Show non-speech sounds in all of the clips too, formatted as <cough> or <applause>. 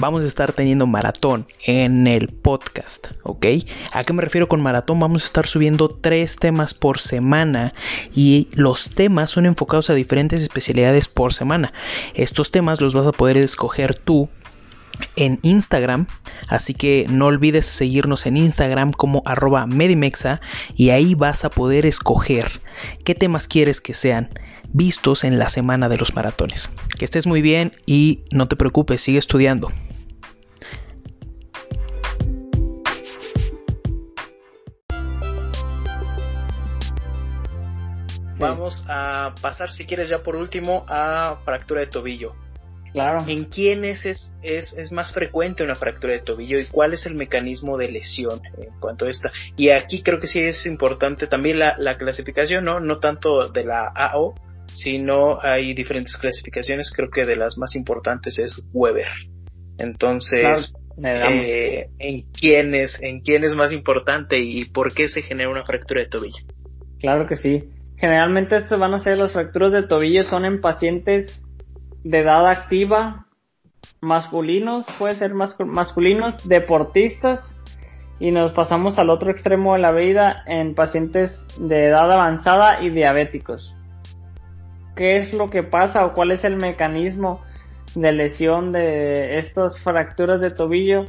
Vamos a estar teniendo maratón en el podcast, ¿ok? ¿A qué me refiero con maratón? Vamos a estar subiendo tres temas por semana y los temas son enfocados a diferentes especialidades por semana. Estos temas los vas a poder escoger tú en Instagram. Así que no olvides seguirnos en Instagram como arroba Medimexa y ahí vas a poder escoger qué temas quieres que sean vistos en la semana de los maratones. Que estés muy bien y no te preocupes, sigue estudiando. Vamos a pasar, si quieres, ya por último a fractura de tobillo. Claro. ¿En quiénes es, es, es, más frecuente una fractura de tobillo y cuál es el mecanismo de lesión en cuanto a esta? Y aquí creo que sí es importante también la, la clasificación, ¿no? No tanto de la AO, sino hay diferentes clasificaciones, creo que de las más importantes es Weber. Entonces, claro, eh, ¿en quién es, en quién es más importante y por qué se genera una fractura de tobillo? Claro que sí. Generalmente estos van a ser las fracturas de tobillo son en pacientes de edad activa, masculinos, puede ser mas masculinos, deportistas, y nos pasamos al otro extremo de la vida en pacientes de edad avanzada y diabéticos. ¿Qué es lo que pasa o cuál es el mecanismo de lesión de estas fracturas de tobillo?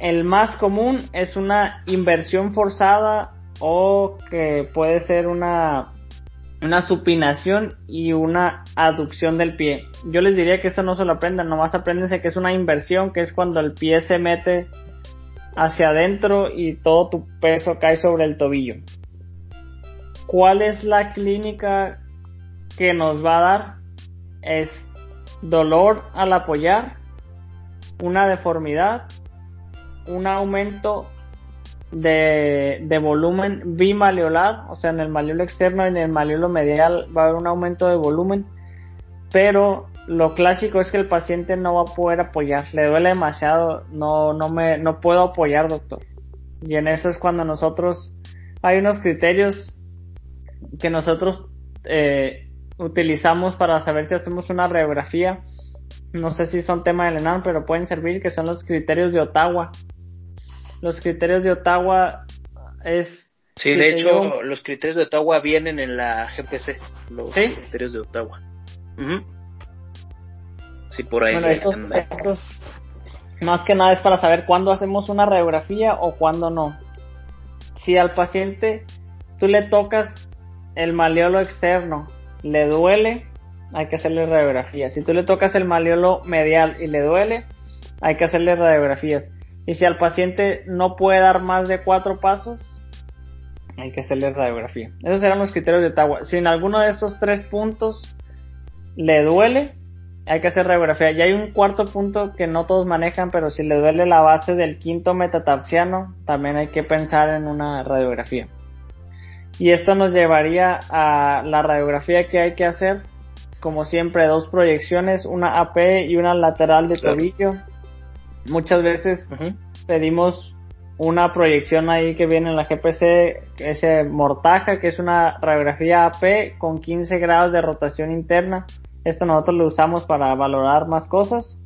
El más común es una inversión forzada o que puede ser una una supinación y una aducción del pie. Yo les diría que eso no se lo aprendan, nomás apréndense que es una inversión, que es cuando el pie se mete hacia adentro y todo tu peso cae sobre el tobillo. ¿Cuál es la clínica que nos va a dar? Es dolor al apoyar, una deformidad, un aumento de, de, volumen bimaleolar, o sea, en el maleolo externo y en el maleolo medial va a haber un aumento de volumen, pero lo clásico es que el paciente no va a poder apoyar, le duele demasiado, no, no, me, no puedo apoyar, doctor. Y en eso es cuando nosotros, hay unos criterios que nosotros eh, utilizamos para saber si hacemos una radiografía, no sé si son tema del ENAM, pero pueden servir, que son los criterios de Ottawa los criterios de Ottawa es... Sí, de hecho, yo... los criterios de Ottawa vienen en la GPC, los ¿Sí? criterios de Ottawa. Uh -huh. Sí, por ahí. Bueno, estos, estos, más que nada es para saber cuándo hacemos una radiografía o cuándo no. Si al paciente tú le tocas el maleolo externo, le duele, hay que hacerle radiografía. Si tú le tocas el maleolo medial y le duele, hay que hacerle radiografías Y si al paciente no puede dar más de cuatro pasos, hay que hacerle radiografía. Esos serán los criterios de Tawa. Si en alguno de estos tres puntos le duele, hay que hacer radiografía. Y hay un cuarto punto que no todos manejan, pero si le duele la base del quinto metatarsiano, también hay que pensar en una radiografía. Y esto nos llevaría a la radiografía que hay que hacer. Como siempre, dos proyecciones, una AP y una lateral de tobillo. Muchas veces pedimos una proyección ahí que viene en la GPC, ese mortaja, que es una radiografía AP con 15 grados de rotación interna. Esto nosotros lo usamos para valorar más cosas.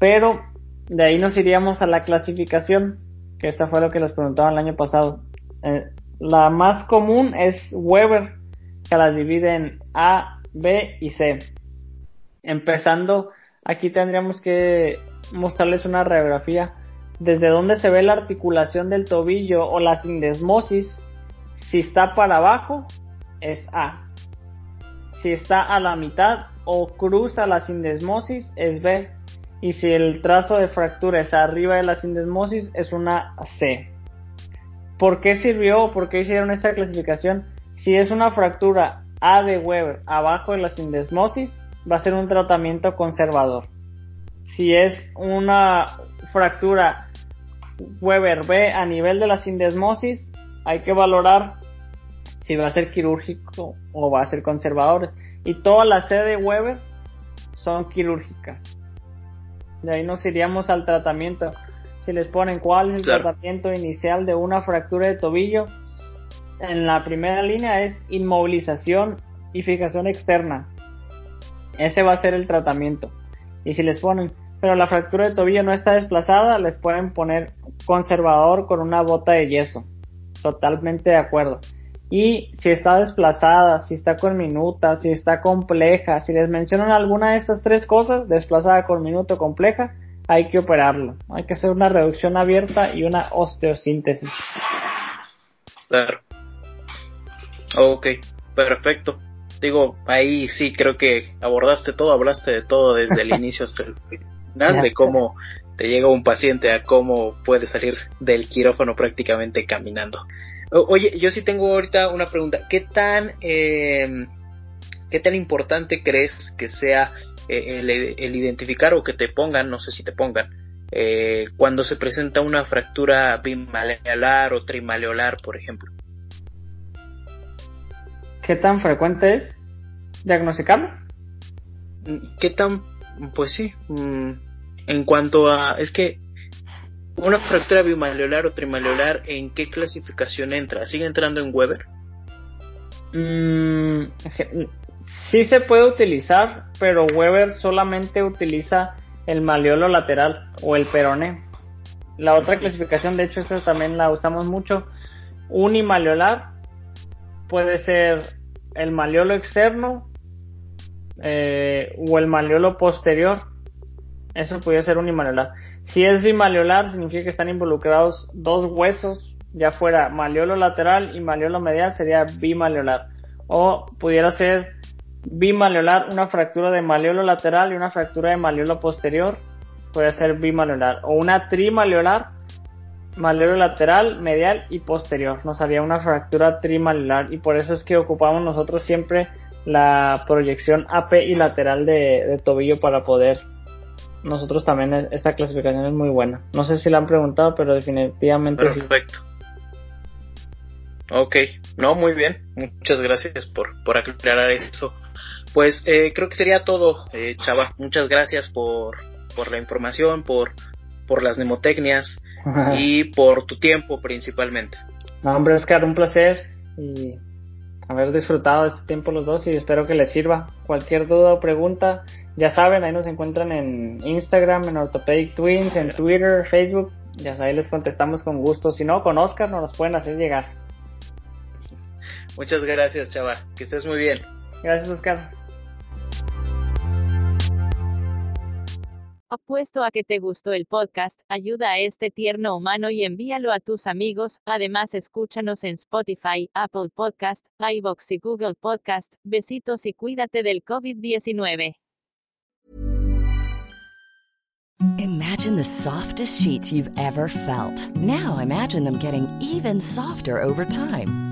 Pero de ahí nos iríamos a la clasificación, que esta fue lo que les preguntaba el año pasado. Eh, la más común es Weber, que las divide en A, B y C. Empezando, aquí tendríamos que mostrarles una radiografía desde donde se ve la articulación del tobillo o la sindesmosis. Si está para abajo, es A. Si está a la mitad o cruza la sindesmosis, es B. Y si el trazo de fractura es arriba de la sindesmosis, es una C. ¿Por qué sirvió? ¿Por qué hicieron esta clasificación? Si es una fractura A de Weber abajo de la sindesmosis, va a ser un tratamiento conservador. Si es una fractura Weber B a nivel de la sindesmosis, hay que valorar si va a ser quirúrgico o va a ser conservador. Y todas las C de Weber son quirúrgicas. De ahí nos iríamos al tratamiento si les ponen cuál es el tratamiento inicial de una fractura de tobillo, en la primera línea es inmovilización y fijación externa. Ese va a ser el tratamiento. Y si les ponen, pero la fractura de tobillo no está desplazada, les pueden poner conservador con una bota de yeso. Totalmente de acuerdo. Y si está desplazada, si está con minuta, si está compleja, si les mencionan alguna de estas tres cosas, desplazada con minuto compleja, hay que operarlo. Hay que hacer una reducción abierta y una osteosíntesis. Claro. Ok, perfecto. Digo, ahí sí creo que abordaste todo, hablaste de todo desde el <laughs> inicio hasta el de cómo te llega un paciente a cómo puede salir del quirófano prácticamente caminando. oye, yo sí tengo ahorita una pregunta. ¿Qué tan, eh, qué tan importante crees que sea eh, el, identificar o que te pongan, no sé si te pongan, eh, cuando se presenta una fractura bimaleolar o trimaleolar, por ejemplo. ¿Qué tan frecuente es diagnosticarlo? ¿Qué tan, pues sí, mm, en cuanto a, es que una fractura bimaleolar o trimaleolar, ¿en qué clasificación entra? ¿Sigue entrando en Weber? Mm, Sí se puede utilizar, pero Weber solamente utiliza el maleolo lateral o el peroné. La otra clasificación, de hecho, esa también la usamos mucho. Unimaleolar puede ser el maleolo externo eh, o el maleolo posterior. Eso puede ser unimaleolar. Si es bimaleolar, significa que están involucrados dos huesos, ya fuera maleolo lateral y maleolo medial, sería bimaleolar. O pudiera ser bimaleolar, una fractura de maleolo lateral y una fractura de maleolo posterior, puede ser bimaleolar. O una trimaleolar, maleolo lateral, medial y posterior. Nos haría una fractura trimaleolar y por eso es que ocupamos nosotros siempre la proyección AP y lateral de, tobillo para poder nosotros también esta clasificación es muy buena. No sé si la han preguntado, pero definitivamente Perfecto. Ok, no, muy bien. Muchas gracias por, por aclarar eso. Pues eh, creo que sería todo, eh, Chava. Muchas gracias por, por la información, por, por las mnemotecnias <laughs> y por tu tiempo principalmente. No, hombre, Oscar, un placer y haber disfrutado este tiempo los dos y espero que les sirva. Cualquier duda o pregunta, ya saben, ahí nos encuentran en Instagram, en Orthopedic Twins, en Twitter, Facebook. Ya ahí les contestamos con gusto. Si no, con Oscar nos los pueden hacer llegar. Muchas gracias, Chava. Que estés muy bien. Gracias, Oscar. Apuesto a que te gustó el podcast, ayuda a este tierno humano y envíalo a tus amigos. Además, escúchanos en Spotify, Apple Podcast, iBox y Google Podcast. Besitos y cuídate del COVID-19. Imagine the softest sheets you've ever felt. Now imagine them getting even softer over time.